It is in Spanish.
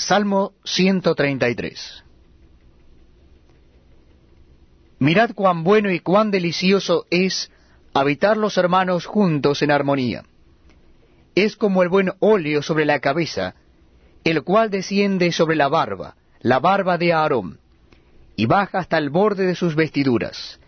Salmo 133 Mirad cuán bueno y cuán delicioso es habitar los hermanos juntos en armonía. Es como el buen óleo sobre la cabeza, el cual desciende sobre la barba, la barba de Aarón, y baja hasta el borde de sus vestiduras,